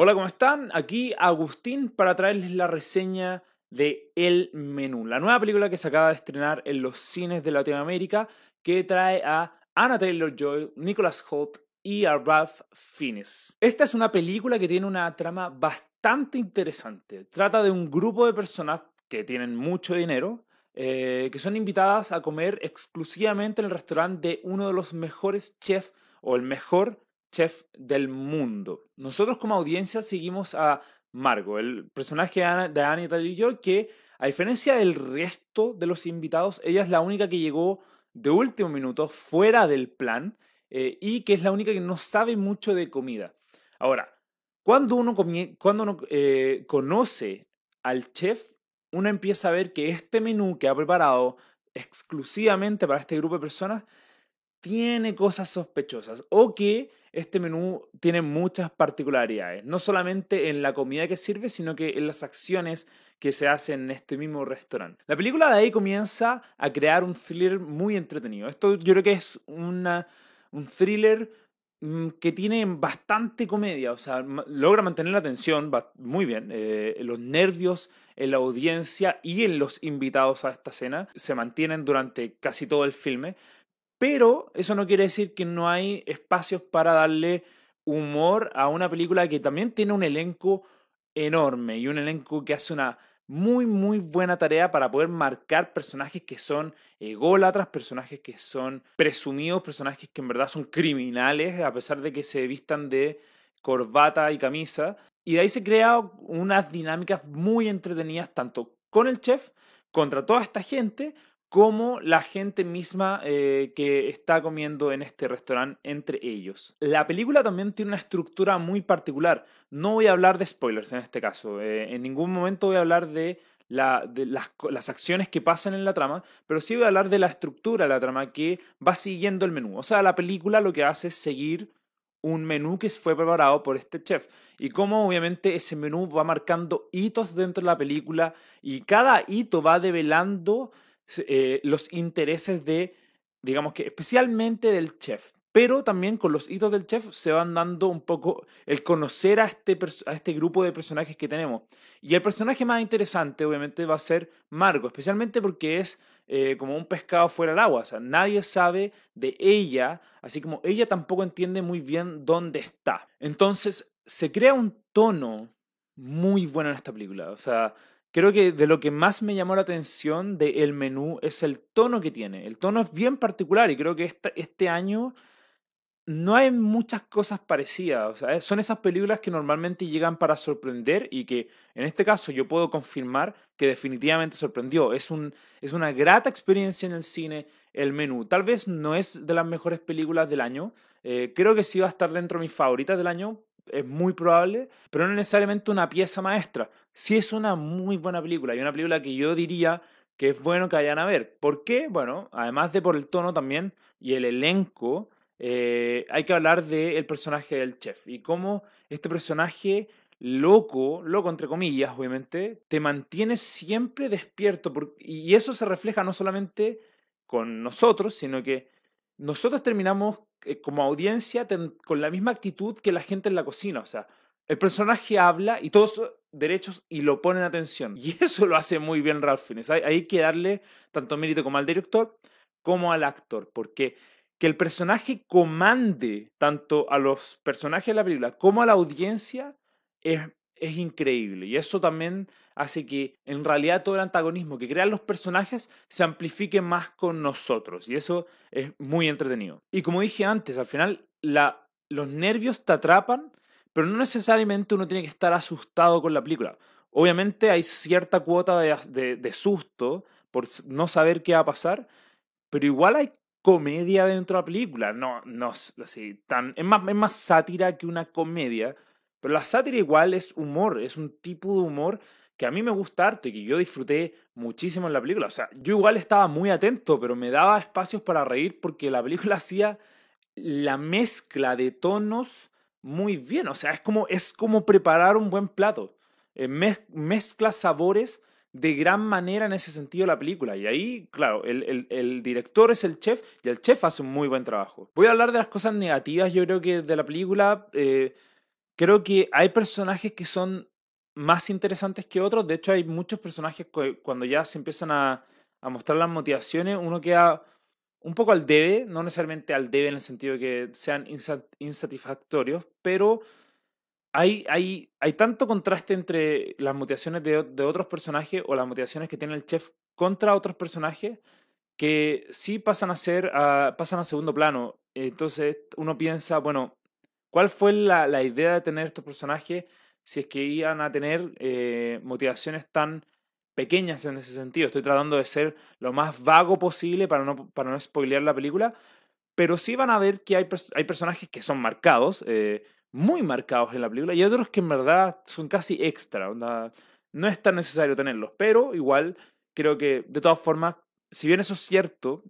Hola, ¿cómo están? Aquí Agustín para traerles la reseña de El Menú, la nueva película que se acaba de estrenar en los cines de Latinoamérica que trae a Anna Taylor-Joy, Nicholas Holt y a Ralph Fiennes. Esta es una película que tiene una trama bastante interesante. Trata de un grupo de personas que tienen mucho dinero, eh, que son invitadas a comer exclusivamente en el restaurante de uno de los mejores chefs o el mejor chef del mundo. Nosotros como audiencia seguimos a Margo, el personaje de Annie Taylor que a diferencia del resto de los invitados, ella es la única que llegó de último minuto fuera del plan eh, y que es la única que no sabe mucho de comida. Ahora, cuando uno, cuando uno eh, conoce al chef, uno empieza a ver que este menú que ha preparado exclusivamente para este grupo de personas tiene cosas sospechosas o que este menú tiene muchas particularidades, no solamente en la comida que sirve, sino que en las acciones que se hacen en este mismo restaurante. La película de ahí comienza a crear un thriller muy entretenido. Esto yo creo que es una, un thriller mm, que tiene bastante comedia, o sea, logra mantener la atención muy bien, eh, los nervios en la audiencia y en los invitados a esta cena se mantienen durante casi todo el filme, pero eso no quiere decir que no hay espacios para darle humor a una película que también tiene un elenco enorme y un elenco que hace una muy, muy buena tarea para poder marcar personajes que son ególatras, personajes que son presumidos, personajes que en verdad son criminales, a pesar de que se vistan de corbata y camisa. Y de ahí se crean unas dinámicas muy entretenidas, tanto con el chef, contra toda esta gente, como la gente misma eh, que está comiendo en este restaurante entre ellos. La película también tiene una estructura muy particular. No voy a hablar de spoilers en este caso. Eh, en ningún momento voy a hablar de, las, acciones que pasan en la trama, pero sí voy a hablar de la estructura de la trama que va siguiendo el menú. O sea, la película lo que hace es seguir un menú que fue preparado por este chef y cómo obviamente ese menú va marcando hitos dentro de la película y cada hito va develando eh, los intereses de, digamos que especialmente del chef. Pero también con los hitos del chef se van dando un poco el conocer a este, a este grupo de personajes que tenemos. Y el personaje más interesante obviamente va a ser Margo, especialmente porque es eh, como un pescado fuera del agua. O sea, nadie sabe de ella, así como ella tampoco entiende muy bien dónde está. Entonces se crea un tono muy bueno en esta película. O sea, Creo que de lo que más me llamó la atención del menú es el tono que tiene. El tono es bien particular y creo que este, año no hay muchas cosas parecidas. Son esas películas que normalmente llegan para sorprender y que en este caso yo puedo confirmar que definitivamente sorprendió. Es, un, es una grata experiencia en el cine el menú. Tal vez no es de las mejores películas del año. Eh, creo que sí va a estar dentro de mis favoritas del año es muy probable, pero no necesariamente una pieza maestra. Sí es una muy buena película y una película que yo diría que es bueno que vayan a ver. ¿Por qué? Bueno, además de por el tono también y el elenco, eh, hay que hablar del personaje del chef y cómo este personaje loco, loco entre comillas, obviamente, te mantiene siempre despierto y eso se refleja no solamente con nosotros, sino que nosotros terminamos eh, como audiencia con la misma actitud que la gente en la cocina. O sea, el personaje habla y todos derechos y lo ponen atención. Y eso lo hace muy bien Ralph Fiennes. Hay, que darle tanto mérito como al director como al actor, porque que el personaje comande tanto a los personajes de la película como a la audiencia es es increíble. Y eso también hace que en realidad todo el antagonismo que crean los personajes se amplifique más con nosotros. Y eso es muy entretenido. Y como dije antes, al final la, los nervios te atrapan, pero no necesariamente uno tiene que estar asustado con la película. Obviamente hay cierta cuota de, de, susto por no saber qué va a pasar, pero igual hay comedia dentro de la película. No, no así, tan, es, más, es más sátira que una comedia pero la sátira igual es humor, es un tipo de humor que a mí me gusta harto y que yo disfruté muchísimo en la película. O sea, yo igual estaba muy atento, pero me daba espacios para reír porque la película hacía la mezcla de tonos muy bien. O sea, es como, es como preparar un buen plato. Eh, mezcla sabores de gran manera en ese sentido la película. Y ahí, claro, el, el, director es el chef y el chef hace un muy buen trabajo. Voy a hablar de las cosas negativas, yo creo que de la película. Eh, creo que hay personajes que son más interesantes que otros. De hecho, hay muchos personajes que cuando ya se empiezan a, a mostrar las motivaciones, uno queda un poco al debe, no necesariamente al debe en el sentido de que sean insatisfactorios, pero hay, hay, hay tanto contraste entre las motivaciones de, de, otros personajes o las motivaciones que tiene el chef contra otros personajes que sí pasan a ser, pasan a segundo plano. Entonces uno piensa, bueno, ¿cuál fue la, la, idea de tener estos personajes si es que iban a tener eh, motivaciones tan pequeñas en ese sentido? Estoy tratando de ser lo más vago posible para no, para no spoilear la película, pero sí van a ver que hay, hay personajes que son marcados. Eh, muy marcados en la película y otros que en verdad son casi extra. no es tan necesario tenerlos, pero igual creo que de todas formas, si bien eso es cierto,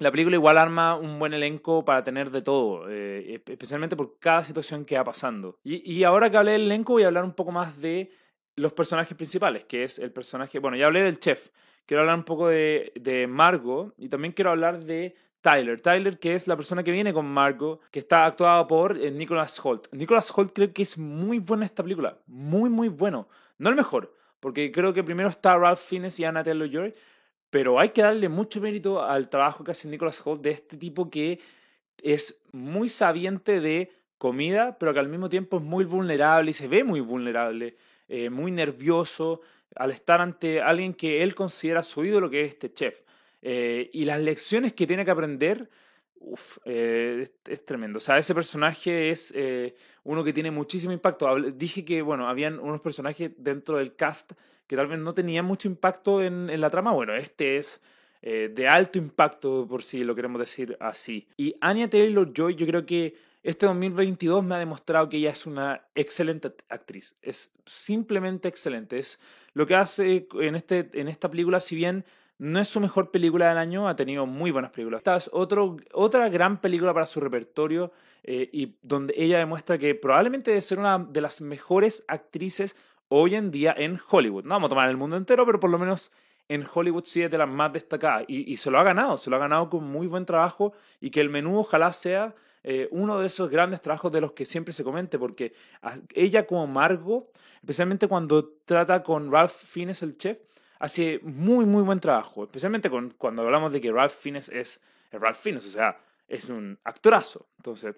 la película igual arma un buen elenco para tener de todo, eh, especialmente por cada situación que va pasando. Y, ahora que hablé del elenco voy a hablar un poco más de los personajes principales, que es el personaje, bueno, ya hablé del chef, quiero hablar un poco de, de Margot y también quiero hablar de Tyler. Tyler, que es la persona que viene con Margot, que está actuada por eh, Nicholas Holt. Nicholas Holt creo que es muy bueno en esta película. Muy, muy bueno. No el mejor, porque creo que primero está Ralph Fiennes y Anna Taylor-Joy, pero hay que darle mucho mérito al trabajo que hace Nicholas Holt de este tipo que es muy sabiente de comida, pero que al mismo tiempo es muy vulnerable y se ve muy vulnerable, eh, muy nervioso al estar ante alguien que él considera su ídolo, que es este chef. Eh, y las lecciones que tiene que aprender, uf, eh, es, tremendo. O sea, ese personaje es eh, uno que tiene muchísimo impacto. Dije que, bueno, habían unos personajes dentro del cast que tal vez no tenían mucho impacto en, en la trama. Bueno, este es de alto impacto, por si lo queremos decir así. Y Anya Taylor-Joy, yo creo que este 2022 me ha demostrado que ella es una excelente actriz. Es simplemente excelente. Es lo que hace en, este, en esta película, si bien no es su mejor película del año, ha tenido muy buenas películas. Esta es otro, otra gran película para su repertorio eh, y donde ella demuestra que probablemente debe ser una de las mejores actrices hoy en día en Hollywood. No vamos a tomar el mundo entero, pero por lo menos en Hollywood sí es de las más destacadas y, y se lo ha ganado, se lo ha ganado con muy buen trabajo y que el menú ojalá sea eh, uno de esos grandes trabajos de los que siempre se comente, porque ella como Margot, especialmente cuando trata con Ralph Fiennes, el chef, hace muy, muy buen trabajo, especialmente con, cuando hablamos de que Ralph Fiennes es Ralph Fiennes, o sea, es un actorazo. Entonces,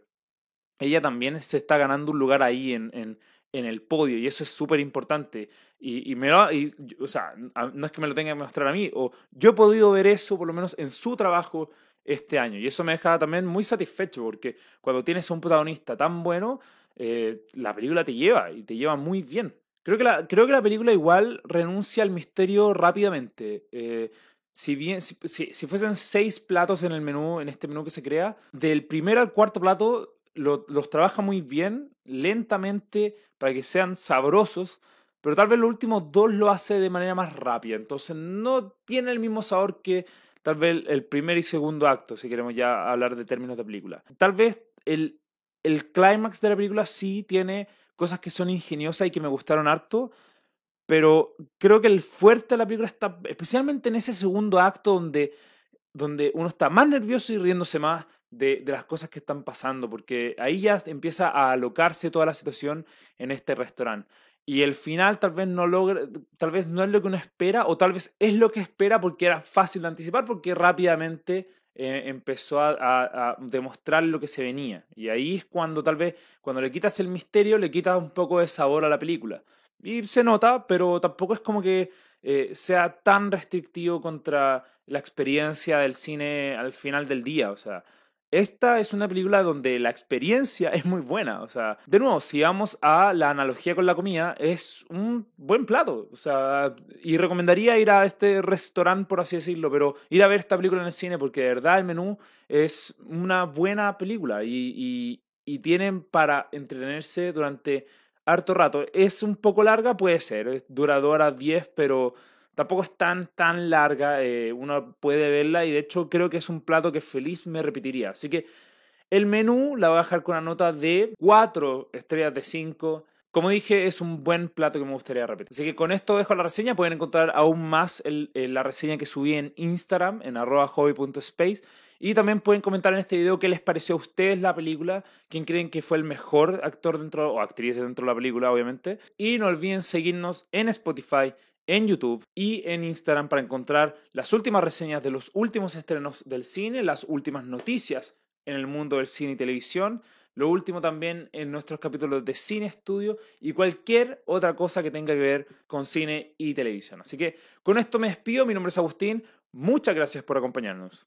ella también se está ganando un lugar ahí en, en, en el podio y eso es súper importante. Y, y, me y, o sea, no es que me lo tenga que mostrar a mí, o yo he podido ver eso por lo menos en su trabajo este año y eso me deja también muy satisfecho porque cuando tienes un protagonista tan bueno, eh, la película te lleva y te lleva muy bien. Creo que la, creo que la película igual renuncia al misterio rápidamente. Eh, si bien, si, si, fuesen seis platos en el menú, en este menú que se crea, del primer al cuarto plato los trabaja muy bien, lentamente, para que sean sabrosos, pero tal vez los últimos dos lo hace de manera más rápida. Entonces no tiene el mismo sabor que tal vez el primer y segundo acto, si queremos ya hablar de términos de película. Tal vez el, el clímax de la película sí tiene cosas que son ingeniosas y que me gustaron harto, pero creo que el fuerte de la película está especialmente en ese segundo acto donde, donde uno está más nervioso y riéndose más de, de, las cosas que están pasando, porque ahí ya empieza a alocarse toda la situación en este restaurante. Y el final tal vez no logra, tal vez no es lo que uno espera, o tal vez es lo que espera porque era fácil de anticipar, porque rápidamente eh, empezó a, demostrar lo que se venía. Y ahí es cuando tal vez, cuando le quitas el misterio, le quitas un poco de sabor a la película. Y se nota, pero tampoco es como que eh, sea tan restrictivo contra la experiencia del cine al final del día. O sea, esta es una película donde la experiencia es muy buena. O sea, de nuevo, si vamos a la analogía con la comida, es un buen plato. O sea, y recomendaría ir a este restaurante, por así decirlo, pero ir a ver esta película en el cine porque de verdad el menú es una buena película y, tienen para entretenerse durante harto rato. ¿Es un poco larga? Puede ser. Dura dos horas diez, pero tampoco es tan, tan larga, eh, uno puede verla y de hecho creo que es un plato que feliz me repetiría. Así que el menú la voy a dejar con una nota de 4 estrellas de 5. Como dije, es un buen plato que me gustaría repetir. Así que con esto dejo la reseña. Pueden encontrar aún más la reseña que subí en Instagram, en arroba hobby.space. Y también pueden comentar en este video qué les pareció a ustedes la película, quién creen que fue el mejor actor dentro, o actriz dentro de la película, obviamente. Y no olviden seguirnos en Spotify, en YouTube y en Instagram para encontrar las últimas reseñas de los últimos estrenos del cine, las últimas noticias en el mundo del cine y televisión lo último también en nuestros capítulos de cine estudio y cualquier otra cosa que tenga que ver con cine y televisión. Así que con esto me despido, mi nombre es Agustín, muchas gracias por acompañarnos.